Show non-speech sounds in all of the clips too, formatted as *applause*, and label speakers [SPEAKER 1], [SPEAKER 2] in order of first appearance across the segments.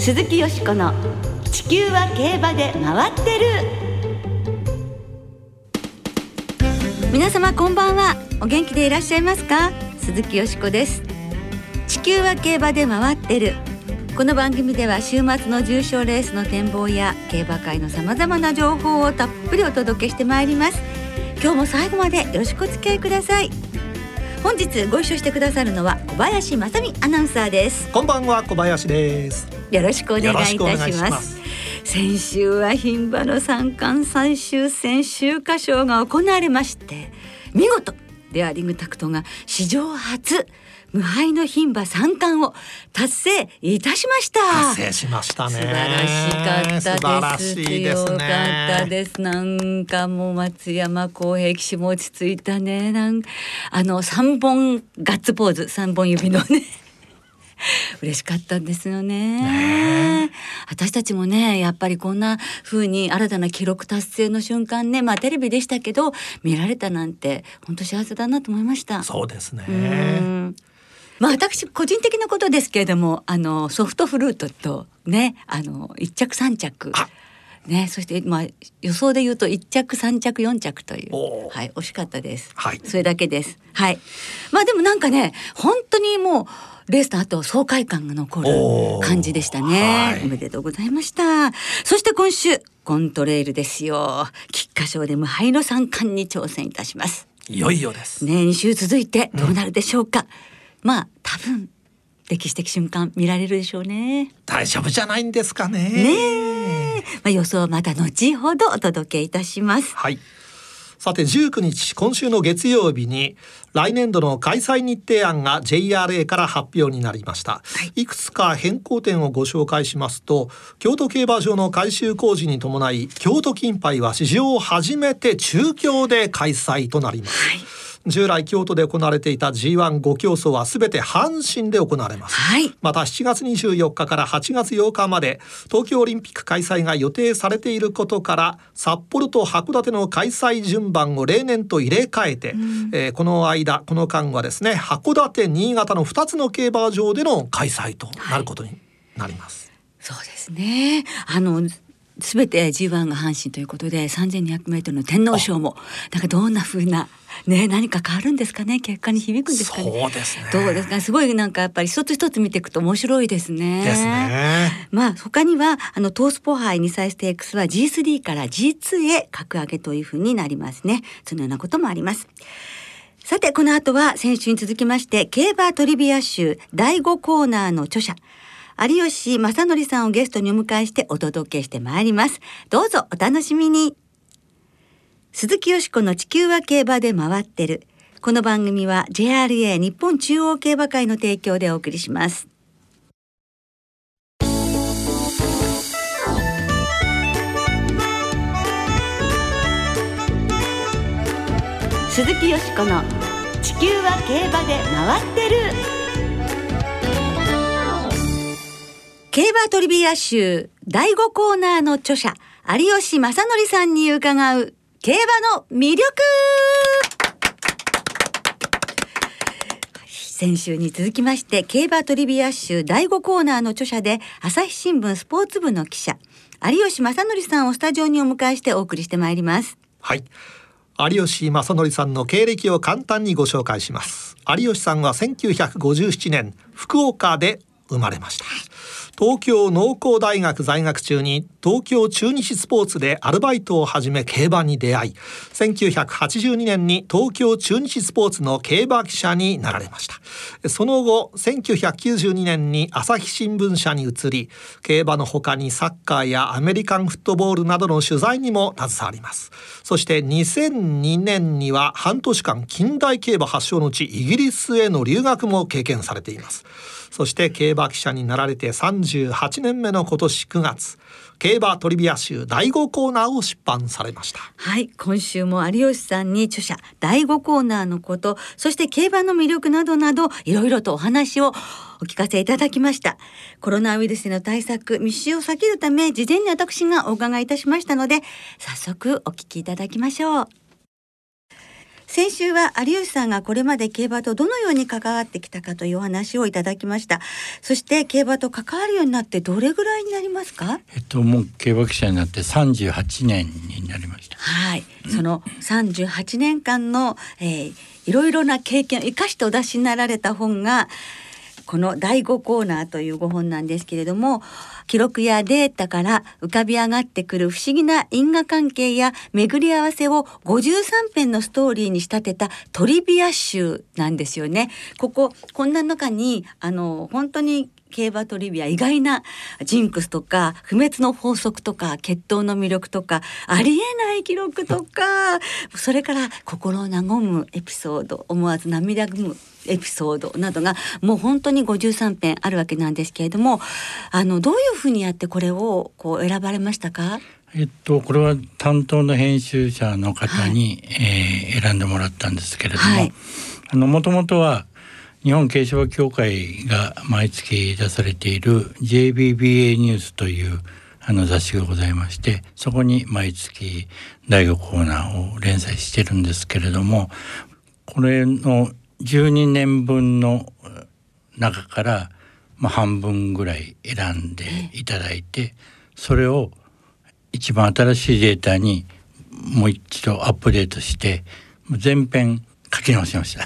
[SPEAKER 1] 鈴木よしこの地球は競馬で回ってる。皆様こんばんは。お元気でいらっしゃいますか？鈴木よしこです。地球は競馬で回ってる。この番組では週末の重賞レースの展望や競馬界のさまざまな情報をたっぷりお届けしてまいります。今日も最後までよろしくお付き合いください。本日ご一緒してくださるのは小林正美アナウンサーです。
[SPEAKER 2] こんばんは小林です。
[SPEAKER 1] よろしくお願いいたします。先週は牝馬の三冠最終戦秋華賞が行われまして見事デアリングタクトが史上初無敗の牝馬三冠を達成いたしました。
[SPEAKER 2] 達成しましたね
[SPEAKER 1] 素晴らしかったです強かったですなんかもう松山公平騎手も落ち着いたねなんあの三本ガッツポーズ三本指のね *laughs* 嬉しかったんですよね
[SPEAKER 2] ね
[SPEAKER 1] 私たちもねやっぱりこんな風に新たな記録達成の瞬間ねまあテレビでしたけど見られたなんて本当幸せだなと思いました。
[SPEAKER 2] そうですね
[SPEAKER 1] うんまあ私個人的なことですけれどもあのソフトフルートとねあの一着三着
[SPEAKER 2] あ
[SPEAKER 1] ねそしてまあ予想で言うと一着三着四着というはい惜しかったです。
[SPEAKER 2] はい
[SPEAKER 1] それだけです。はい。まあでもなんかね本当にもうレースの後爽快感が残る感じでしたね。
[SPEAKER 2] はい。
[SPEAKER 1] おめでとうございました。そして今週コントレイルですよ。菊花賞で無敗の三冠に挑戦いたします。
[SPEAKER 2] いよいよです、
[SPEAKER 1] ね2週続いてどうなるでしょうか、まあ多分歴史的瞬間見られるでしょうね。
[SPEAKER 2] 大丈夫じゃないんですかね。
[SPEAKER 1] ねまあ予想はまた後ほどお届けいたします。
[SPEAKER 2] はいさて19日今週の月曜日に来年度の開催日程案が JRA から発表になりました、い、くつか変更点をご紹介しますと京都競馬場の改修工事に伴い京都金杯は史上初めて中京で開催となります、従来京都で行われていた G15 競争はすべて阪神で行われます。
[SPEAKER 1] はい。
[SPEAKER 2] また7月24日から8月8日まで東京オリンピック開催が予定されていることから札幌と函館の開催順番を例年と入れ替えて、えーこの間この間はですね函館新潟の2つの競馬場での開催となることになります。
[SPEAKER 1] そうですね。あのすべて G1 が阪神ということで3200メートルの天皇賞もなんかどんな風なね何か変わるんですかね結果に響くんですかね。
[SPEAKER 2] そうですね。
[SPEAKER 1] どうですかすごいなんかやっぱり一つ一つ見ていくと面白いですね。
[SPEAKER 2] ですね。
[SPEAKER 1] まあ他にはあのトースポ杯2歳ステークスは G3 から G2 へ格上げというふうになりますね。そのようなこともあります。さてこの後は先週に続きまして競馬トリビア集第5コーナーの著者有吉正則さんをゲストにお迎えしてお届けしてまいります。どうぞお楽しみに。鈴木よしこの地球は競馬で回ってる。この番組は JRA 日本中央競馬会の提供でお送りします。鈴木よしこの地球は競馬で回ってる。競馬トリビア集第5コーナーの著者有吉正則さんに伺う競馬の魅力先週に続きまして競馬トリビア集第5コーナーの著者で朝日新聞スポーツ部の記者有吉正則さんをスタジオにお迎えしてお送りしてまいります
[SPEAKER 2] はい。有吉正則さんの経歴を簡単にご紹介します。有吉さんは1957年福岡で生まれました。東京農工大学在学中に東京中日スポーツでアルバイトを始め競馬に出会い1982年に東京中日スポーツの競馬記者になられました。その後1992年に朝日新聞社に移り競馬の他にサッカーやアメリカンフットボールなどの取材にも携わります。そして2002年には半年間近代競馬発祥の地イギリスへの留学も経験されています。そして競馬記者になられて38年目の今年9月競馬トリビア集第5コーナーを出版されました。
[SPEAKER 1] はい今週も有吉さんに著者第5コーナーのことそして競馬の魅力などなどいろいろとお話をお聞かせいただきました。コロナウイルスの対策密集を避けるため事前に私がお伺いいたしましたので早速お聞きいただきましょう。先週は有吉さんがこれまで競馬とどのように関わってきたかというお話をいただきました。そして競馬と関わるようになってどれぐらいになりますか？
[SPEAKER 3] えっともう競馬記者になって38年になりました。
[SPEAKER 1] はい、その38年間の、えー、いろいろな経験を生かしてお出しになられた本がこの第5コーナーという5本なんですけれども記録やデータから浮かび上がってくる不思議な因果関係や巡り合わせを53編のストーリーに仕立てたトリビア集なんですよね。こここんな中にあの本当に競馬トリビア意外なジンクスとか不滅の法則とか決闘の魅力とかありえない記録とかそれから心を和むエピソード思わず涙ぐむエピソードなどがもう本当に53編あるわけなんですけれどもあのどういうふうにやってこれをこう選ばれましたか？
[SPEAKER 3] えっと、これは担当の編集者の方に、はい、えー、選んでもらったんですけれども、はい、あのもともとは日本軽症協会が毎月出されている JBBA ニュースというあの雑誌がございましてそこに毎月第5コーナーを連載してるんですけれどもこれの12年分の中から、まあ、半分ぐらい選んでいただいてそれを一番新しいデータにもう一度アップデートして全編書き直しました。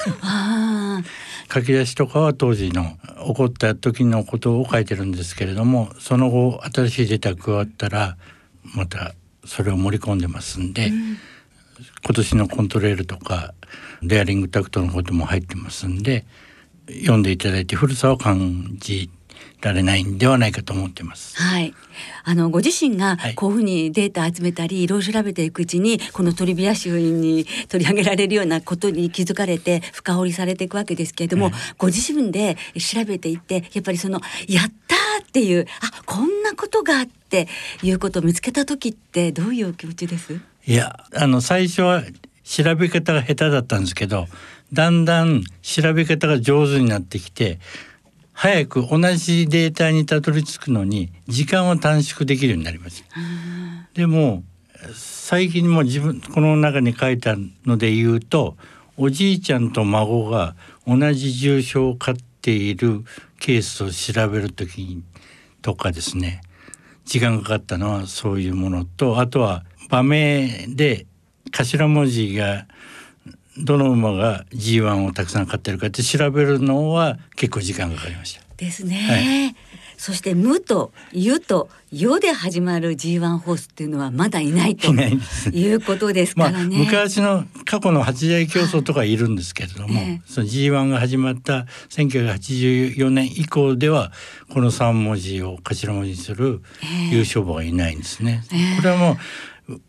[SPEAKER 3] 書き出しとかは当時の起こった時のことを書いてるんですけれどもその後新しいデータ加わったらまたそれを盛り込んでますんで、うん、今年のコントレールとかデアリングタクトのことも入ってますんで読んでいただいて古さを感じられないんではないかと思ってます。
[SPEAKER 1] はい。あのご自身がこういうふうにデータ集めたり、い、ろいろ調べていくうちにこのトリビア集に取り上げられるようなことに気づかれて深掘りされていくわけですけれども、はい、ご自分で調べていってやっぱりそのやったっていうあこんなことがあっていうことを見つけた時ってどういう気持ちです？
[SPEAKER 3] いやあの最初は調べ方が下手だったんですけどだんだん調べ方が上手になってきて早く同じデータにたどり着くのに時間を短縮できるようになります。でも最近も自分この中に書いたので言うとおじいちゃんと孫が同じ重症を飼っているケースを調べる時とかですね時間がかかったのはそういうものとあとは場名で頭文字がどの馬が G1 をたくさん買ってるかって調べるのは結構時間がかかりました。
[SPEAKER 1] ですね。はいそして「無」と「ゆ」と「よ」で始まる G1 ホースっていうのはまだいないということですからね。
[SPEAKER 3] まあ、昔の過去の八大競争とかいるんですけれども、えその G1 が始まった1984年以降ではこの3文字を頭文字にする優勝馬がいないんですね。えこれはもう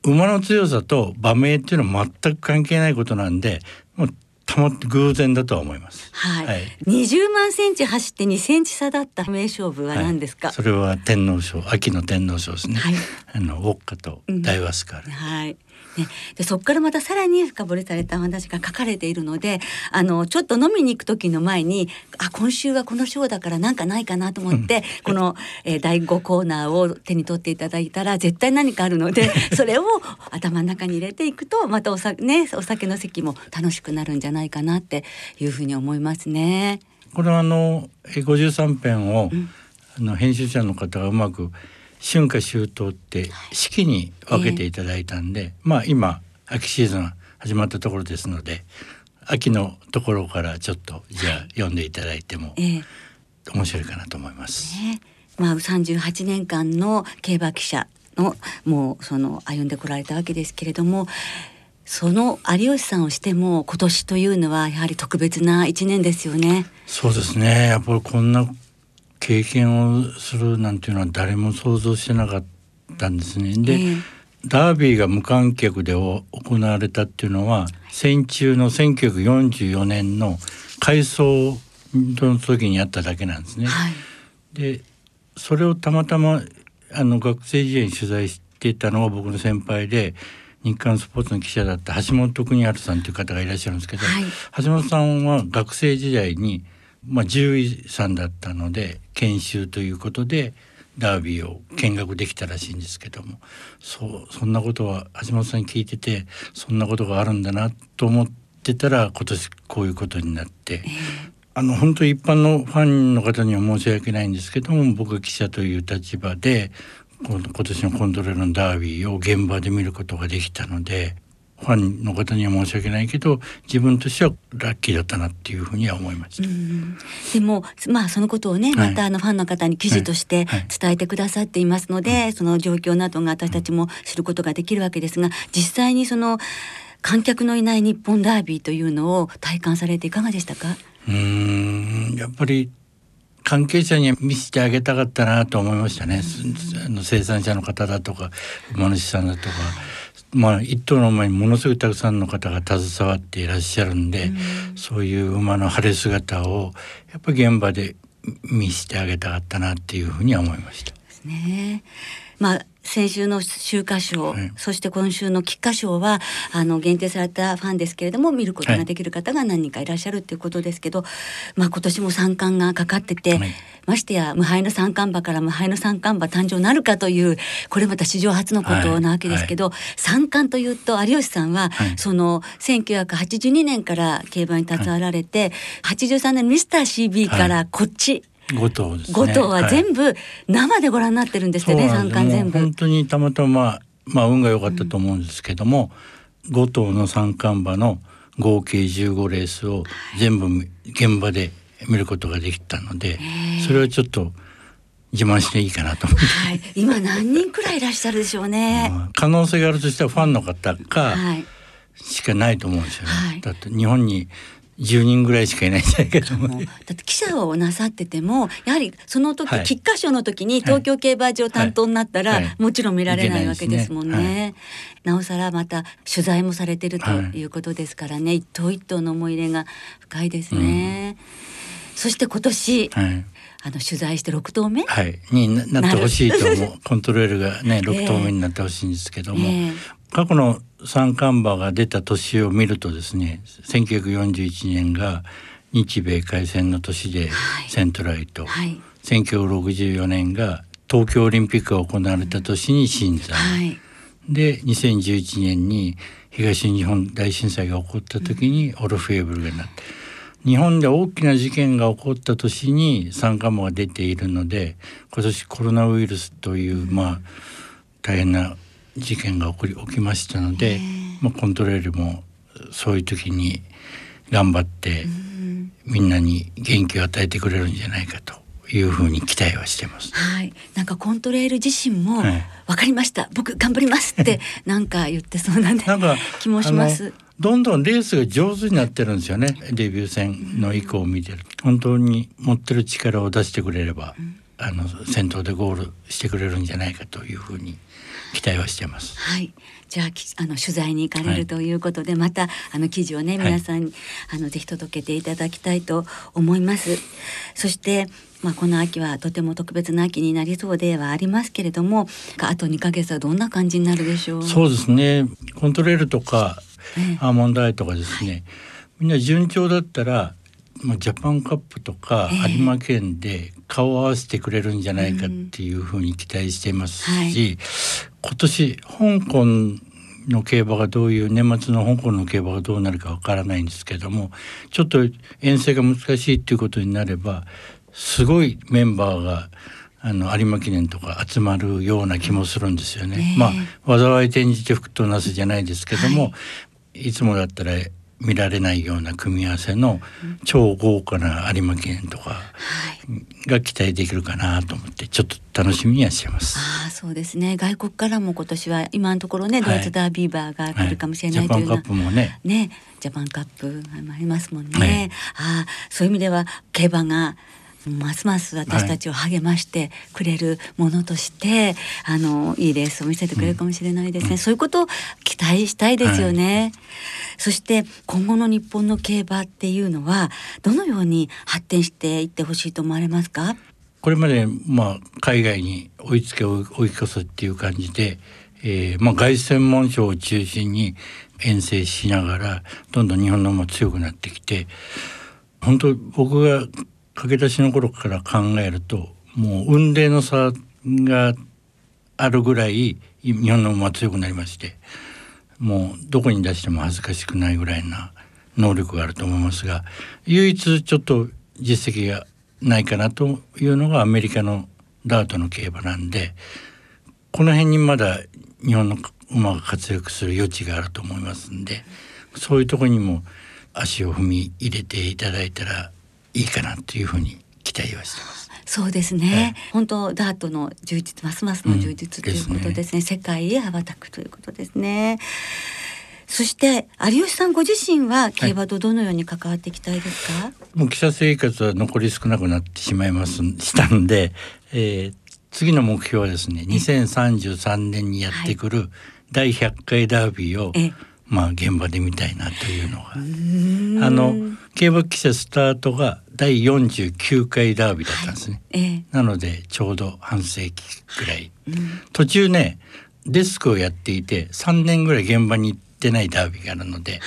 [SPEAKER 3] 馬の強さと馬名っていうのは全く関係ないことなんでもうたまって偶然だとは思います。
[SPEAKER 1] はい。はい、20万センチ走って2センチ差だった名勝負は何ですか？はい、
[SPEAKER 3] それは天皇賞、秋の天皇賞ですね。はい、あのウォッカと大ワスカル。うん、
[SPEAKER 1] はい。ね、でそこからまたさらに深掘りされたお話が書かれているのであのちょっと飲みに行く時の前にあ今週はこの章だからなんかないかなと思って、うん、この、えー、第5コーナーを手に取っていただいたら絶対何かあるので *laughs* それを頭の中に入れていくとまたおさ、ね、お酒の席も楽しくなるんじゃないかなっていうふうに思いますね。
[SPEAKER 3] これはあの53編を、うん、あの編集者の方がうまく春夏秋冬って四季に分けていただいたんで、えー、まあ今秋シーズン始まったところですので秋のところからちょっとじゃあ読んでいただいても面白いかなと思います。
[SPEAKER 1] えー、まあ38年間の競馬記者のもうその歩んでこられたわけですけれどもその有吉さんをしても今年というのはやはり特別な一年ですよね。
[SPEAKER 3] そうですね。やっぱりこんな経験をするなんていうのは誰も想像してなかったんですね。で、えー、ダービーが無観客で行われたっていうのは戦中の1944年の改装の時にあっただけなんですね。はい、でそれをたまたまあの学生時代に取材していたのが僕の先輩で日刊スポーツの記者だった橋本邦治さんという方がいらっしゃるんですけど、はい、橋本さんは学生時代にまあ、獣医さんだったので研修ということでダービーを見学できたらしいんですけども。そうそんなことは橋本さんに聞いててそんなことがあるんだなと思っってたら今年こういうことになって、えー、あの本当一般のファンの方には申し訳ないんですけども僕は記者という立場で今年のコントロールのダービーを現場で見ることができたのでファンの方には申し訳ないけど自分としてはラッキーだったなっていうふうには思いました。
[SPEAKER 1] でもまあそのことをね、またあのファンの方に記事として伝えてくださっていますので、はい。はい、その状況などが私たちも知ることができるわけですが実際にその観客のいない日本ダービーというのを体感されていかがでしたか？
[SPEAKER 3] うんやっぱり関係者に見せてあげたかったなと思いましたね、あの生産者の方だとか馬主さんだとか。まあ、一頭の馬にものすごいたくさんの方が携わっていらっしゃるんで、うん、そういう馬の晴れ姿をやっぱり現場で見せてあげたかったなっていうふうには思いました。
[SPEAKER 1] ですね。まあ先週の秋華賞、はい、そして今週の菊花賞はあの限定されたファンですけれども見ることができる方が何人かいらっしゃるっていうことですけど、はい、まあ今年も三冠がかかってて、はい、ましてや無敗の三冠馬から無敗の三冠馬誕生なるかというこれまた史上初のことなわけですけど、三冠というと有吉さんは、その1982年から競馬に携わられて、はい、83年ミスター CB からこっち、
[SPEAKER 3] 五頭ですね。
[SPEAKER 1] 五頭は全部生でご覧になってるんですね、三冠全部。
[SPEAKER 3] 本当にたまたままあ運が良かったと思うんですけども、五、うん、頭の三冠馬の合計十五レースを全部現場で見ることができたので、それはちょっと。自慢していいかなと思って、
[SPEAKER 1] はい、今何人くらいいらっしゃるでしょうね。
[SPEAKER 3] 可能性があるとしてはファンの方かしかないと思うんですよね。はい、だって日本に10人ぐらいしかいないんじゃないかと思う。*laughs* だ
[SPEAKER 1] って記者をなさっててもやはりその時、はい、菊花賞の時に東京競馬場担当になったら、はい、もちろん見られないわけですもんね。ね。なおさらまた取材もされてるということですからね、一頭一頭の思い入れが深いですね。うん、そして今年、あの取材して6頭目、
[SPEAKER 3] はい、になってほしいと思う。コントロールがね *laughs* 6頭目になってほしいんですけども、えー、過去の三冠馬が出た年を見るとですね1941年が日米開戦の年でセントライト、はい、1964年が東京オリンピックが行われた年に新山、はい、で2011年に東日本大震災が起こった時にオルフェーブルがなって。日本で大きな事件が起こった年に酸化馬が出ているので今年コロナウイルスというまあ大変な事件が起こり起きましたので、まあ、コントロールもそういう時に頑張ってみんなに元気を与えてくれるんじゃないかというふうに期待はしてます。
[SPEAKER 1] はい、なんかコントレール自身も、はい、分かりました。僕頑張りますって *laughs* なんか言ってそうなんでなんか気もします。
[SPEAKER 3] どんどんレースが上手になってるんですよね。デビュー戦の以降を見てる。本当に持ってる力を出してくれれば、うん、あの先頭でゴールしてくれるんじゃないかというふうに期待はしてます。
[SPEAKER 1] はい。じゃああの取材に行かれるということで、はい、またあの記事をね皆さんに、はい、あのぜひ届けていただきたいと思います。そしてまあ、この秋はとても特別な秋になりそうではありますけれどもあと2ヶ月はどんな感じになるでしょう？
[SPEAKER 3] そうですね。コントレールとか、アーモンドアイとかですね、はい、みんな順調だったらまあ、ジャパンカップとか有馬県で顔を合わせてくれるんじゃないかっていうふうに期待してますし、うんはい、今年香港の競馬がどういう年末の香港の競馬がどうなるかわからないんですけどもちょっと遠征が難しいっていうことになればすごいメンバーがあの有馬記念とか集まるような気もするんですよね。まあ災い転じて福となすじゃないですけども、はい、いつもだったら見られないような組み合わせの超豪華な有馬記念とかが期待できるかなと思ってちょっと楽しみにはしてます。
[SPEAKER 1] ああそうですね。外国からも今年は今のところね、ドイツダービーバーが来るかもしれないというような、はい、ジャパンカップもね。ねジャパンカップありますもんね。はい、あそういう意味では競馬がますます私たちを励ましてくれるものとして、はい、あのいいレースを見せてくれるかもしれないですね、うん、そういうことを期待したいですよね、はい、そして今後の日本の競馬っていうのはどのように発展していってほしいと思われますか？
[SPEAKER 3] これまでまあ海外に追いつけ追い越すっていう感じで、えー、まあ凱旋門賞を中心に遠征しながらどんどん日本の馬強くなってきて本当僕が駆け出しの頃から考えるともう雲泥の差があるぐらい日本の馬強くなりましてもうどこに出しても恥ずかしくないぐらいな能力があると思いますが唯一ちょっと実績がないかなというのがアメリカのダートの競馬なんでこの辺にまだ日本の馬が活躍する余地があると思いますんでそういうとこにも足を踏み入れていただいたらいいかなというふうに期待はしてます。
[SPEAKER 1] そうですね、はい、本当ダートの充実ますますの充実ということですね。うんすね、世界へ羽ばたくということですね。そして有吉さんご自身は競馬とどのように関わっていきたいですか、はい、
[SPEAKER 3] もう記者生活は残り少なくなってしまいますしたんで、えー、次の目標はですね2033年にやってくる第100回ダービーを、はい、まあ現場で見たいなというのが。あの競馬記者スタートが第49回ダービーだったんですね、はい。えなのでちょうど半世紀ぐらい、途中ねデスクをやっていて3年ぐらい現場に行ってないダービーがあるので、はい、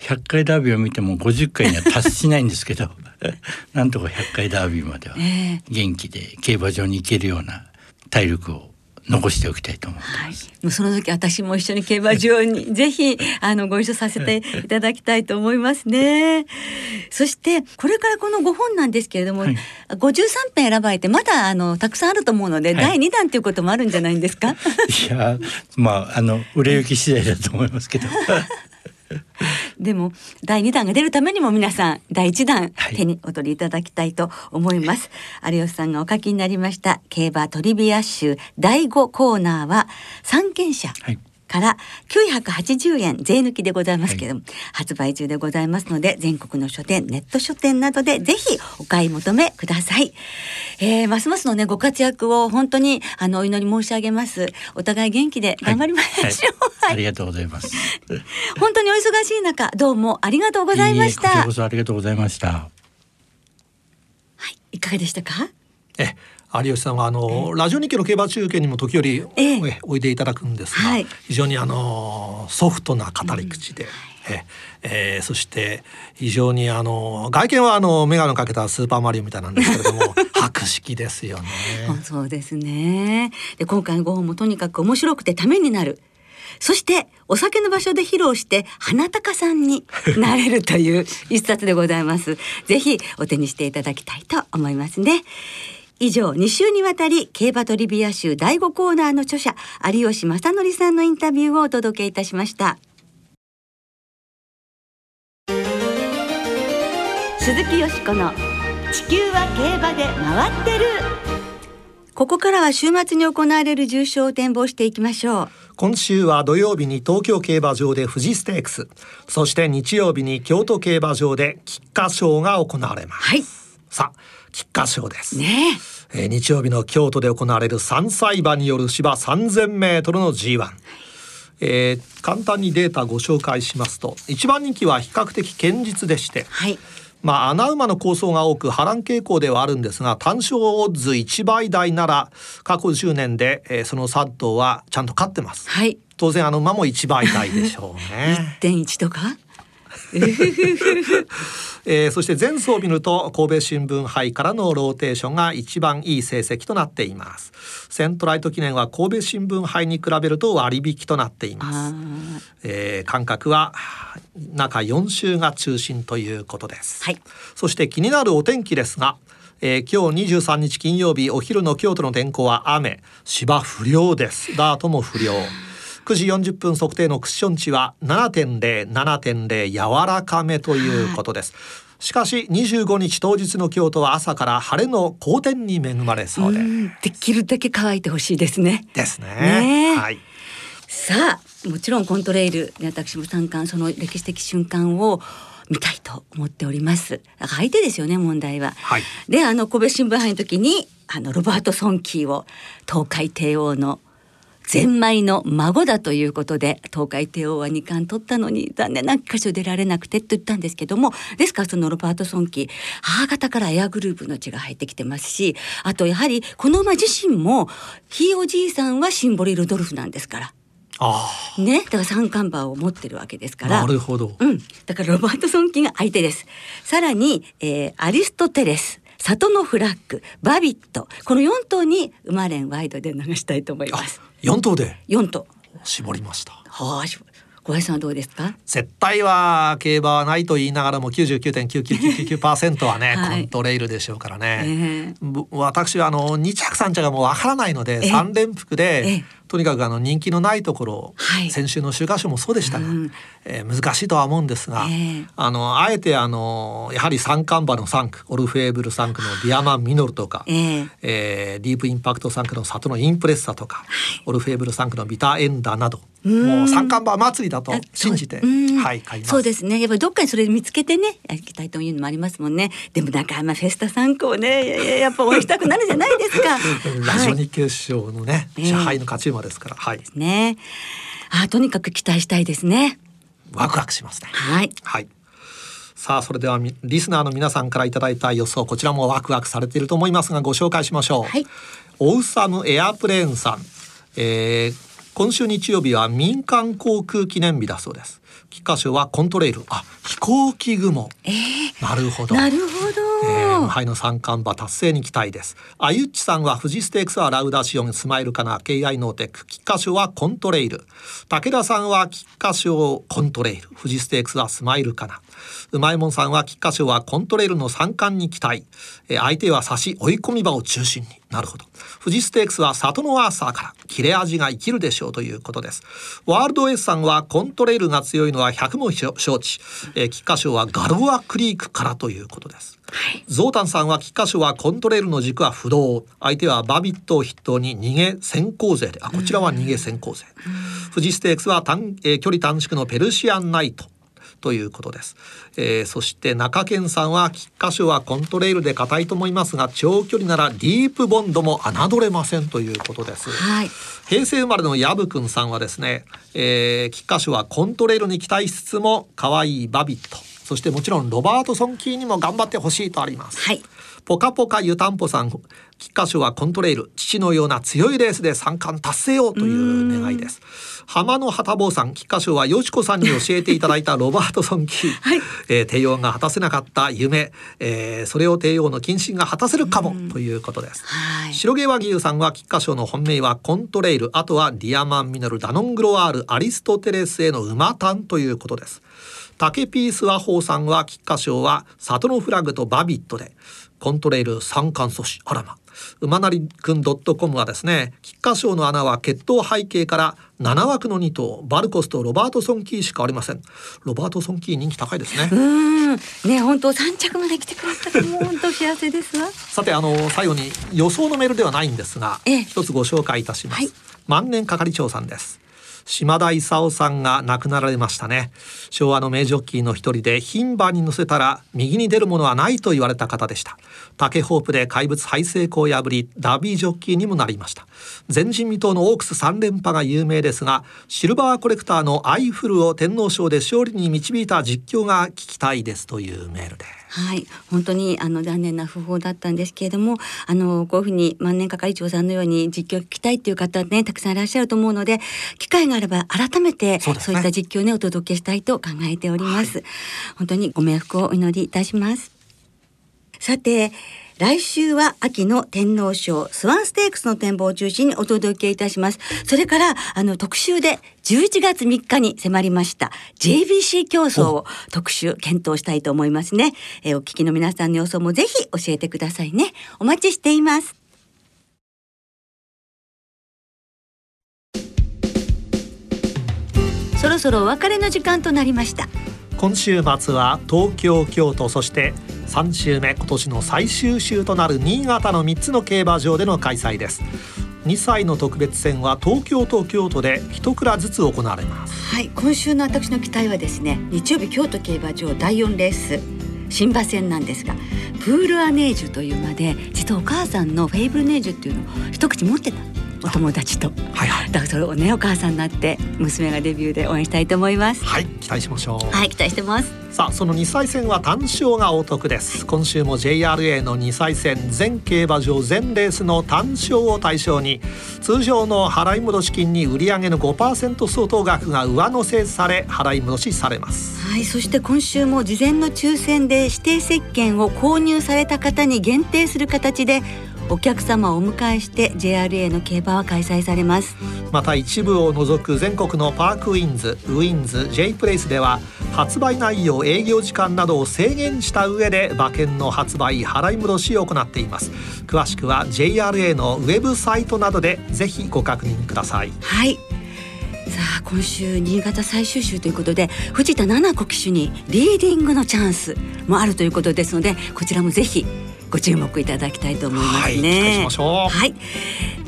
[SPEAKER 3] 100回ダービーを見ても50回には達しないんですけど *laughs* なんとか100回ダービーまでは元気で競馬場に行けるような体力を残しておきたいと思ってます。
[SPEAKER 1] はい、その時私も一緒に競馬場に *laughs* ぜひあのご一緒させていただきたいと思いますね。そしてこれからこの5本なんですけれども、はい、53編選ばれてまだあのたくさんあると思うので、はい、第2弾ということもあるんじゃないんですか？い
[SPEAKER 3] やまああの売れ行き次第だと思いますけど。*laughs* *laughs*
[SPEAKER 1] でも第2弾が出るためにも皆さん第1弾手にお取りいただきたいと思います、はい、有吉さんがお書きになりました競馬トリビア集第5コーナーは三権者、はいから980円税抜きでございますけれども、はい、発売中でございますので全国の書店ネット書店などでぜひお買い求めください、えー、ますますのねご活躍を本当にあのお祈り申し上げます。お互い元気で頑張りましょう、はい。
[SPEAKER 3] はい、ありがとうございます。*laughs*
[SPEAKER 1] 本当にお忙しい中どうもありがとうございました。
[SPEAKER 3] こちらこそありがとうございました。は
[SPEAKER 1] い。いかがでしたか？
[SPEAKER 2] え有吉さんはあの、ラジオ日記の競馬中継にも時折、ええ、おいでいただくんですが、はい、非常にあのソフトな語り口で。うんええー、そして非常にあの外見はあの眼鏡かけたスーパーマリオみたいなんですけれども *laughs* 博識ですよね。
[SPEAKER 1] そうですね。で今回のご本もとにかく面白くてためになる。そしてお酒の場所で披露して花高さんになれるという一冊でございます。ぜひお手にしていただきたいと思いますね。以上2週にわたり競馬トリビア集第5コーナーの著者有吉正則さんのインタビューをお届けいたしました。鈴木よしこの地球は競馬で回ってる。ここからは週末に行われる重賞を展望していきましょう。
[SPEAKER 2] 今週は土曜日に東京競馬場で富士ステークス。そして日曜日に京都競馬場で菊花賞が行われます、はい、さあ菊花賞です。ねえ。ー、日曜日の京都で行われる3歳馬による芝3000メートルの G1。えー、簡単にデータご紹介しますと一番人気は比較的堅実でして、はい、まあ穴馬の構想が多く波乱傾向ではあるんですが単勝オッズ1倍台なら過去10年で、えー、その3頭はちゃんと勝ってます、はい、当然あの馬も1倍台でしょうね。*laughs*
[SPEAKER 1] 1.1とか？
[SPEAKER 2] えー、そして前走を見ると神戸新聞杯からのローテーションが一番いい成績となっています。セントライト記念は神戸新聞杯に比べると割引となっています、えー、間隔は中4週が中心ということです、はい、そして気になるお天気ですがえー、今日23日金曜日お昼の京都の天候は雨。芝不良です。ダートも不良9時40分測定のクッション値は7.0、7.0柔らかめということです。しかし25日当日の京都は朝から晴れの好天に恵まれそうで
[SPEAKER 1] できるだけ乾いてほしいですね。
[SPEAKER 2] ですね。ねはい。
[SPEAKER 1] さあもちろんコントレイルで私も参観その歴史的瞬間を見たいと思っております。相手ですよね問題は。はい、であの神戸新聞杯の時にあのロバート・ソンキーを東海帝王のゼンマイの孫だということで東海帝王は2冠取ったのに残念な箇所出られなくてと言ったんですけどもですからそのロバートソンキ母方からエアグループの血が入ってきてますしあとやはりこの馬自身もひいおじいさんはシンボリ・ルドルフなんですから。あね、だから三冠馬を持ってるわけですから。
[SPEAKER 2] なるほど。
[SPEAKER 1] うん、だからロバートソンキが相手です。さらに、えー、アリストテレス。里のフラッグバビットこの4頭に馬連ワイドで流したいと思います
[SPEAKER 2] 4頭で。
[SPEAKER 1] 4頭。
[SPEAKER 2] 絞りました。
[SPEAKER 1] はあ小林さんはどうですか？
[SPEAKER 2] 絶対は競馬はないと言いながらも99.99999%はね、*laughs* はい、コントレイルでしょうからね、えー、私はあの2着3着がもうわからないので、えー、3連複で、えーとにかくあの人気のないところ、はい、先週の週刊誌もそうでしたが、うん、えー、難しいとは思うんですが、えー、あのあえてあのやはり三冠馬の3区オルフェーブル3区のディアマン・ミノルとか、えー、えー、ディープインパクト3区の里のインプレッサとか、はい、オルフェーブル3区のビターエンダーなどもう三冠馬祭りだと信じて、はい、買います。
[SPEAKER 1] そうですね。やっぱりどっかにそれ見つけてね、行きたいというのもありますもんね。でもなんかまあフェスタ参考ね、やっぱ応援したくなるじゃないですか。*laughs*
[SPEAKER 2] ラジオ日経賞のね、はい、社杯の勝ち馬ですから、はい。
[SPEAKER 1] ね。あ、とにかく期待したいですね。
[SPEAKER 2] ワクワクしますね。
[SPEAKER 1] はい。
[SPEAKER 2] はい。さあそれではリスナーの皆さんからいただいた予想こちらもワクワクされていると思いますがご紹介しましょう。はい。オウサムエアプレーンさん、えー、今週日曜日は民間航空記念日だそうです菊花賞はコントレイルあ飛行機雲、えー、なるほど
[SPEAKER 1] なるほど、え
[SPEAKER 2] ー、無敗の三冠馬達成に期待です。あゆっちさんは富士ステークスはラウダシオンスマイルかな。KI ノーテック菊花賞はコントレイル。武田さんは菊花賞コントレイル。富士ステークスはスマイルかな。うまいもんさんは菊花賞はコントレイルの三冠に期待、えー、相手は差し追い込み場を中心に。なるほど。富士ステークスは里のアーサーから。切れ味が生きるでしょうということです。ワールドエースさんはコントレイルが強いのは100も承知、え、菊花賞はガロアクリークからということです。はい、ゾータンさんは菊花賞はコントレールの軸は不動。相手はバビットを筆頭に逃げ先行勢で。あこちらは逃げ先行勢。富士ステークスは短、えー、距離短縮のペルシアンナイトということです、えー、そして中堅さんは菊花賞はコントレイルで硬いと思いますが長距離ならディープボンドも侮れませんということです、はい、平成生まれのヤブくんさんはですね、えー、菊花賞はコントレイルに期待しつつも可愛いバビットそしてもちろんロバートソンキーにも頑張ってほしいとあります、
[SPEAKER 1] はい。
[SPEAKER 2] ポカポカ湯たんぽさん菊花賞はコントレイル父のような強いレースで三冠達成をという願いです。浜の旗坊さん菊花賞はよしこさんに教えていただいたロバートソンキー、*laughs* はい、えー、帝王が果たせなかった夢、えー、それを帝王の謹慎が果たせるかもということです、はい、白毛和牛さんは菊花賞の本命はコントレイルあとはディアマンミノルダノングロワールアリストテレスへの馬単ということです竹ピース和宝さんは菊花賞は里のフラグとバビットでコントレイル三冠阻止あらま馬なりくん .com はですね菊花賞の穴は血統背景から7枠の2頭バルコスとロバートソンキーしかありません。ロバートソンキー人気高いですね。*laughs*
[SPEAKER 1] うん。ね本当3着まで来てくれたらもう本当幸せですわ。
[SPEAKER 2] さてあの最後に予想のメールではないんですが、一つご紹介いたします、はい、万年係長さんです島田勲さんが亡くなられましたね。昭和の名ジョッキーの一人で牝馬に乗せたら右に出るものはないと言われた方でした。竹ホープで怪物ハイセイコを破りダービージョッキーにもなりました。前人未到のオークス3連覇が有名ですがシルバーコレクターのアイフルを天皇賞で勝利に導いた実況が聞きたいですというメールで。
[SPEAKER 1] はい。本当にあの残念な訃報だったんですけれどもあのこういうふうに万年係長さんのように実況を聞きたいっていう方ねたくさんいらっしゃると思うので機会があれば改めてそう,、いった実況をね。お届けしたいと考えております、はい、本当にご冥福をお祈りいたしますさて来週は秋の天皇賞スワンステークスの展望を中心にお届けいたします。それから、あの、特集で11月3日に迫りました JBC 競争を特集検討したいと思いますね。えー、お聞きの皆さんの予想もぜひ教えてくださいね。お待ちしています。そろそろお別れの時間となりました。
[SPEAKER 2] 今週末は東京京都そして3週目今年の最終週となる新潟の3つの競馬場での開催です。2歳の特別戦は東京と京都で一蔵ずつ行われます。
[SPEAKER 1] はい今週の私の期待はですね日曜日京都競馬場第4レース新馬戦なんですがプールアネージュという馬で実はお母さんのフェイブルネージュっていうのを一口持ってたお友達と、はいはい、だからそれをねお母さんになって娘がデビューで応援したいと思います。
[SPEAKER 2] はい期待しましょう。
[SPEAKER 1] はい期待してます。
[SPEAKER 2] さあその2歳戦は単勝がお得です。今週も JRA の2歳戦全競馬場全レースの単勝を対象に通常の払い戻し金に売上の5%相当額が上乗せされ払い戻しされます。
[SPEAKER 1] はいそして今週も事前の抽選で指定石鹸を購入された方に限定する形でお客様をお迎えして JRA の競馬は開催されます。
[SPEAKER 2] また一部を除く全国のパークウィンズウィンズ J プレイスでは発売内容営業時間などを制限した上で馬券の発売払い戻しを行っています。詳しくは JRA のウェブサイトなどでぜひご確認ください。
[SPEAKER 1] はい。さあ今週新潟最終週ということで藤田七子騎手にリーディングのチャンスもあるということですのでこちらもぜひご注目いただきたいと思いますね。
[SPEAKER 2] はい、
[SPEAKER 1] はい、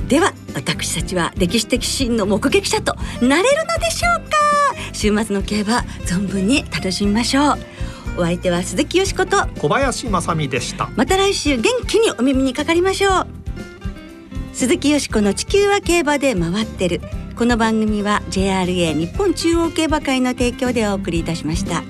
[SPEAKER 1] では私たちは歴史的シーンの目撃者となれるのでしょうか？週末の競馬存分に楽しみましょう。お相手は鈴木よしこと
[SPEAKER 2] 小林正美でした。
[SPEAKER 1] また来週元気にお耳にかかりましょう。鈴木よしこの地球は競馬で回ってる。この番組は JRA 日本中央競馬会の提供でお送りいたしました。